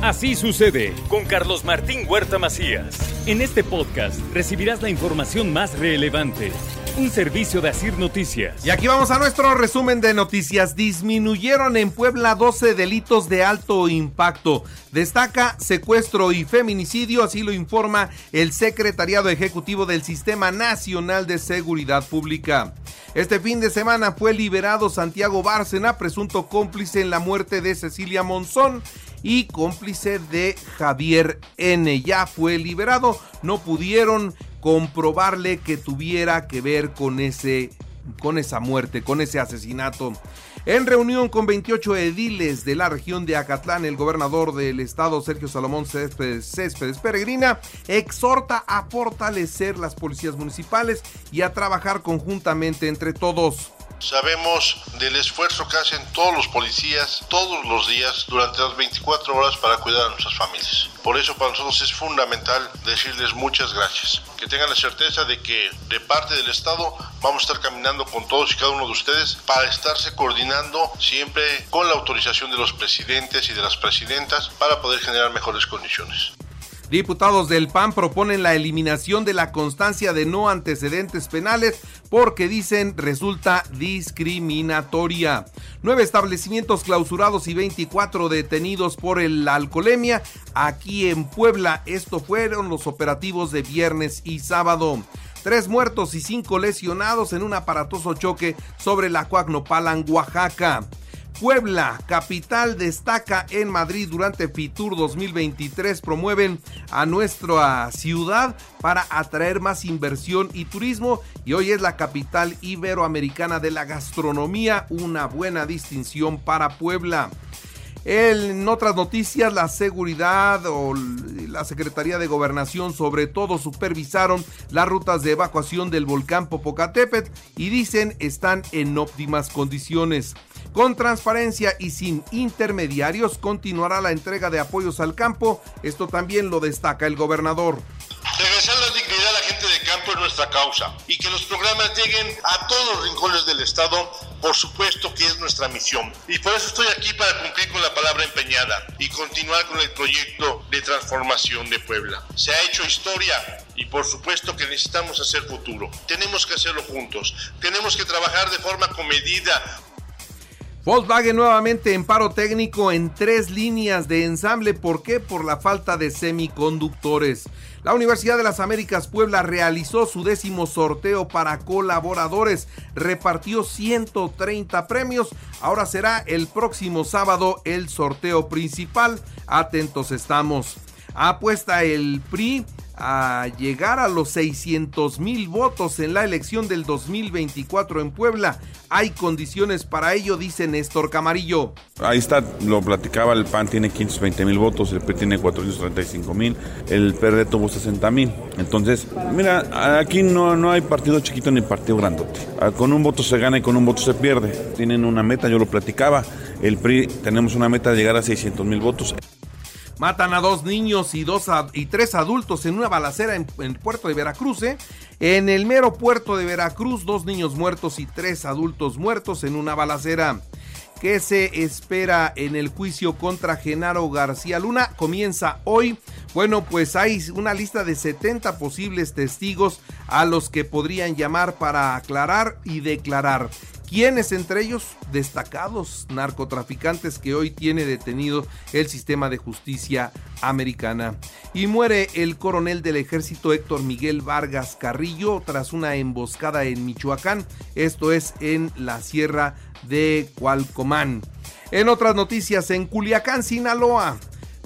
Así sucede con Carlos Martín Huerta Macías. En este podcast recibirás la información más relevante. Un servicio de Asir Noticias. Y aquí vamos a nuestro resumen de noticias. Disminuyeron en Puebla 12 delitos de alto impacto. Destaca secuestro y feminicidio, así lo informa el Secretariado Ejecutivo del Sistema Nacional de Seguridad Pública. Este fin de semana fue liberado Santiago Bárcena, presunto cómplice en la muerte de Cecilia Monzón y cómplice de Javier N. Ya fue liberado, no pudieron comprobarle que tuviera que ver con ese con esa muerte, con ese asesinato. En reunión con 28 ediles de la región de Acatlán, el gobernador del estado, Sergio Salomón Céspedes, Céspedes Peregrina, exhorta a fortalecer las policías municipales y a trabajar conjuntamente entre todos. Sabemos del esfuerzo que hacen todos los policías todos los días durante las 24 horas para cuidar a nuestras familias. Por eso para nosotros es fundamental decirles muchas gracias. Que tengan la certeza de que de parte del Estado vamos a estar caminando con todos y cada uno de ustedes para estarse coordinando siempre con la autorización de los presidentes y de las presidentas para poder generar mejores condiciones. Diputados del PAN proponen la eliminación de la constancia de no antecedentes penales porque dicen resulta discriminatoria. Nueve establecimientos clausurados y 24 detenidos por el alcoholemia aquí en Puebla. Esto fueron los operativos de viernes y sábado. Tres muertos y cinco lesionados en un aparatoso choque sobre la Coagnopalan, Oaxaca. Puebla, capital, destaca en Madrid durante Fitur 2023. Promueven a nuestra ciudad para atraer más inversión y turismo. Y hoy es la capital iberoamericana de la gastronomía. Una buena distinción para Puebla. En otras noticias, la seguridad o la Secretaría de Gobernación sobre todo supervisaron las rutas de evacuación del volcán Popocatépetl y dicen están en óptimas condiciones. Con transparencia y sin intermediarios continuará la entrega de apoyos al campo. Esto también lo destaca el gobernador. Regresar la dignidad a la gente de campo es nuestra causa y que los programas lleguen a todos los rincones del Estado, por supuesto que es nuestra misión. Y por eso estoy aquí para cumplir con la palabra empeñada y continuar con el proyecto de transformación de Puebla. Se ha hecho historia y por supuesto que necesitamos hacer futuro. Tenemos que hacerlo juntos. Tenemos que trabajar de forma comedida, Volkswagen nuevamente en paro técnico en tres líneas de ensamble. ¿Por qué? Por la falta de semiconductores. La Universidad de las Américas Puebla realizó su décimo sorteo para colaboradores. Repartió 130 premios. Ahora será el próximo sábado el sorteo principal. Atentos estamos. Apuesta el PRI a llegar a los 600 mil votos en la elección del 2024 en Puebla. Hay condiciones para ello, dice Néstor Camarillo. Ahí está, lo platicaba, el PAN tiene 520 mil votos, el PRI tiene 435 mil, el PRD tuvo 60 mil. Entonces, mira, aquí no, no hay partido chiquito ni partido grandote. Ah, con un voto se gana y con un voto se pierde. Tienen una meta, yo lo platicaba, el PRI tenemos una meta de llegar a 600 mil votos. Matan a dos niños y, dos y tres adultos en una balacera en, el puerto de Veracruz. ¿eh? En el mero puerto de Veracruz, dos niños muertos y tres adultos muertos en una balacera. ¿Qué se espera en el juicio contra Genaro García Luna? Comienza hoy. Bueno, pues hay una lista de 70 posibles testigos a los que podrían llamar para aclarar y declarar. ¿Quiénes entre ellos? Destacados narcotraficantes que hoy tiene detenido el sistema de justicia americana. Y muere el coronel del ejército Héctor Miguel Vargas Carrillo tras una emboscada en Michoacán, esto es en la sierra de Cualcomán. En otras noticias, en Culiacán, Sinaloa,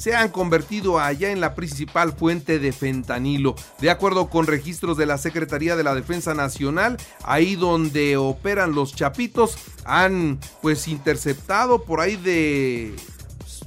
se han convertido allá en la principal fuente de fentanilo. De acuerdo con registros de la Secretaría de la Defensa Nacional, ahí donde operan los chapitos, han pues interceptado por ahí de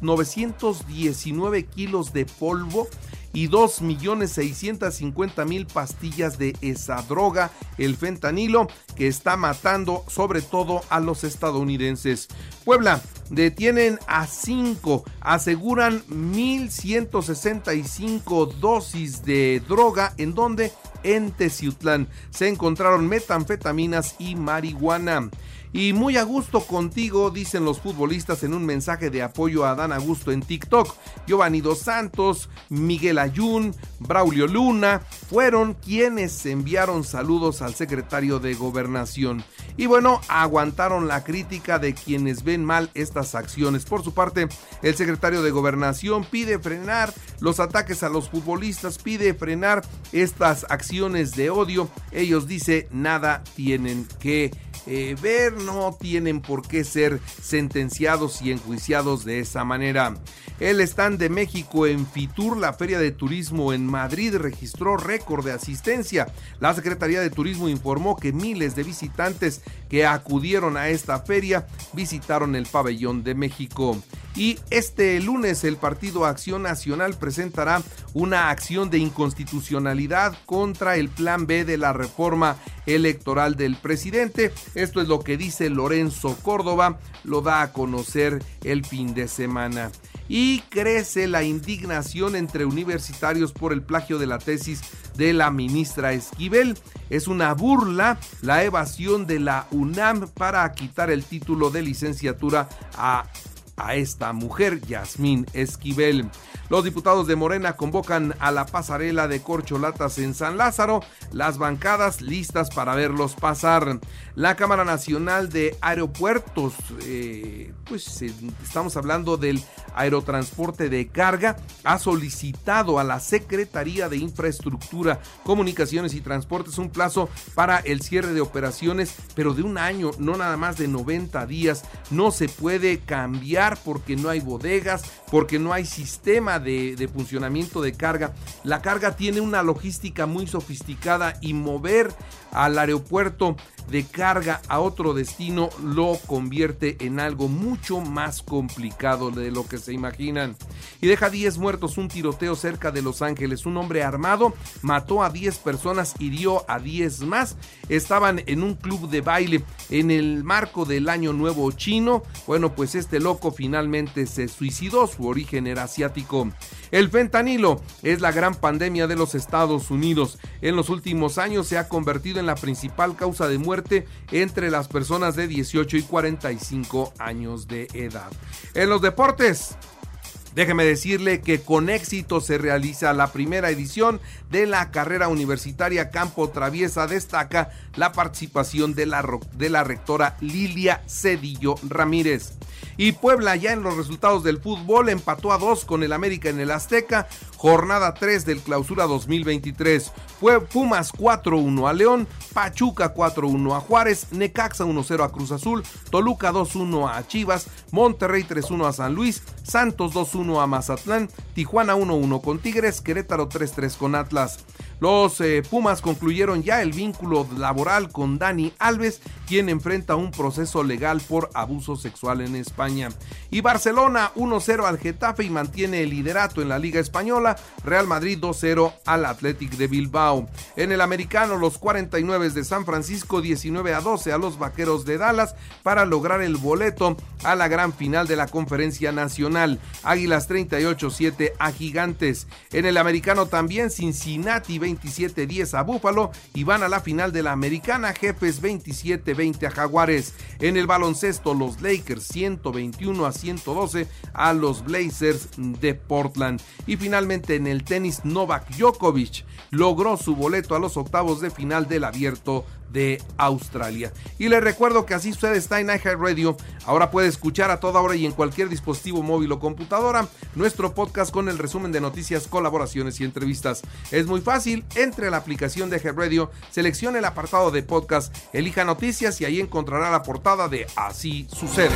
919 kilos de polvo y 2.650.000 pastillas de esa droga, el fentanilo, que está matando sobre todo a los estadounidenses. Puebla, detienen a 5, aseguran 1.165 dosis de droga en donde en Teciutlán se encontraron metanfetaminas y marihuana. Y muy a gusto contigo, dicen los futbolistas en un mensaje de apoyo a Dan Augusto en TikTok. Giovanni Dos Santos, Miguel Ayun, Braulio Luna fueron quienes enviaron saludos al secretario de Gobernación. Y bueno, aguantaron la crítica de quienes ven mal estas acciones. Por su parte, el secretario de Gobernación pide frenar los ataques a los futbolistas, pide frenar estas acciones de odio. Ellos dice nada tienen que eh, ver, no tienen por qué ser sentenciados y enjuiciados de esa manera. El stand de México en Fitur, la Feria de Turismo en Madrid, registró récord de asistencia. La Secretaría de Turismo informó que miles de visitantes que acudieron a esta feria visitaron el pabellón de México. Y este lunes el Partido Acción Nacional presentará una acción de inconstitucionalidad contra el Plan B de la reforma electoral del presidente. Esto es lo que dice Lorenzo Córdoba, lo da a conocer el fin de semana. Y crece la indignación entre universitarios por el plagio de la tesis de la ministra Esquivel. Es una burla la evasión de la UNAM para quitar el título de licenciatura a a esta mujer, Yasmín Esquivel. Los diputados de Morena convocan a la pasarela de corcholatas en San Lázaro, las bancadas listas para verlos pasar. La Cámara Nacional de Aeropuertos, eh, pues eh, estamos hablando del aerotransporte de carga, ha solicitado a la Secretaría de Infraestructura, Comunicaciones y Transportes un plazo para el cierre de operaciones, pero de un año, no nada más de 90 días. No se puede cambiar porque no hay bodegas, porque no hay sistema de, de funcionamiento de carga. La carga tiene una logística muy sofisticada y mover al aeropuerto de carga a otro destino lo convierte en algo mucho más complicado de lo que se imaginan. Y deja 10 muertos un tiroteo cerca de Los Ángeles. Un hombre armado mató a 10 personas, hirió a 10 más. Estaban en un club de baile en el marco del Año Nuevo Chino. Bueno, pues este loco finalmente se suicidó. Su origen era asiático. El fentanilo es la gran pandemia de los Estados Unidos. En los últimos años se ha convertido en la principal causa de muerte entre las personas de 18 y 45 años de edad. En los deportes, Déjeme decirle que con éxito se realiza la primera edición de la carrera universitaria Campo Traviesa. Destaca la participación de la, de la rectora Lilia Cedillo Ramírez. Y Puebla ya en los resultados del fútbol empató a dos con el América en el Azteca, jornada 3 del clausura 2023. Fue Pumas 4-1 a León, Pachuca 4-1 a Juárez, Necaxa 1-0 a Cruz Azul, Toluca 2-1 a Chivas, Monterrey 3-1 a San Luis, Santos 2-1 a Mazatlán, Tijuana 1-1 con Tigres, Querétaro 3-3 con Atlas. Los eh, Pumas concluyeron ya el vínculo laboral con Dani Alves, quien enfrenta un proceso legal por abuso sexual en España. Y Barcelona 1-0 al Getafe y mantiene el liderato en la Liga Española. Real Madrid 2-0 al Athletic de Bilbao. En el americano, los 49 de San Francisco 19 12 a los Vaqueros de Dallas para lograr el boleto a la gran final de la Conferencia Nacional. Águilas 38-7 a Gigantes. En el americano también Cincinnati 20 27-10 a Búfalo y van a la final de la Americana, Jefes 27-20 a Jaguares. En el baloncesto, los Lakers 121 a 112 a los Blazers de Portland. Y finalmente en el tenis, Novak Djokovic logró su boleto a los octavos de final del abierto de Australia. Y les recuerdo que así sucede está en Radio. Ahora puede escuchar a toda hora y en cualquier dispositivo móvil o computadora nuestro podcast con el resumen de noticias, colaboraciones y entrevistas. Es muy fácil, entre a la aplicación de Radio, seleccione el apartado de podcast, elija noticias y ahí encontrará la portada de Así sucede.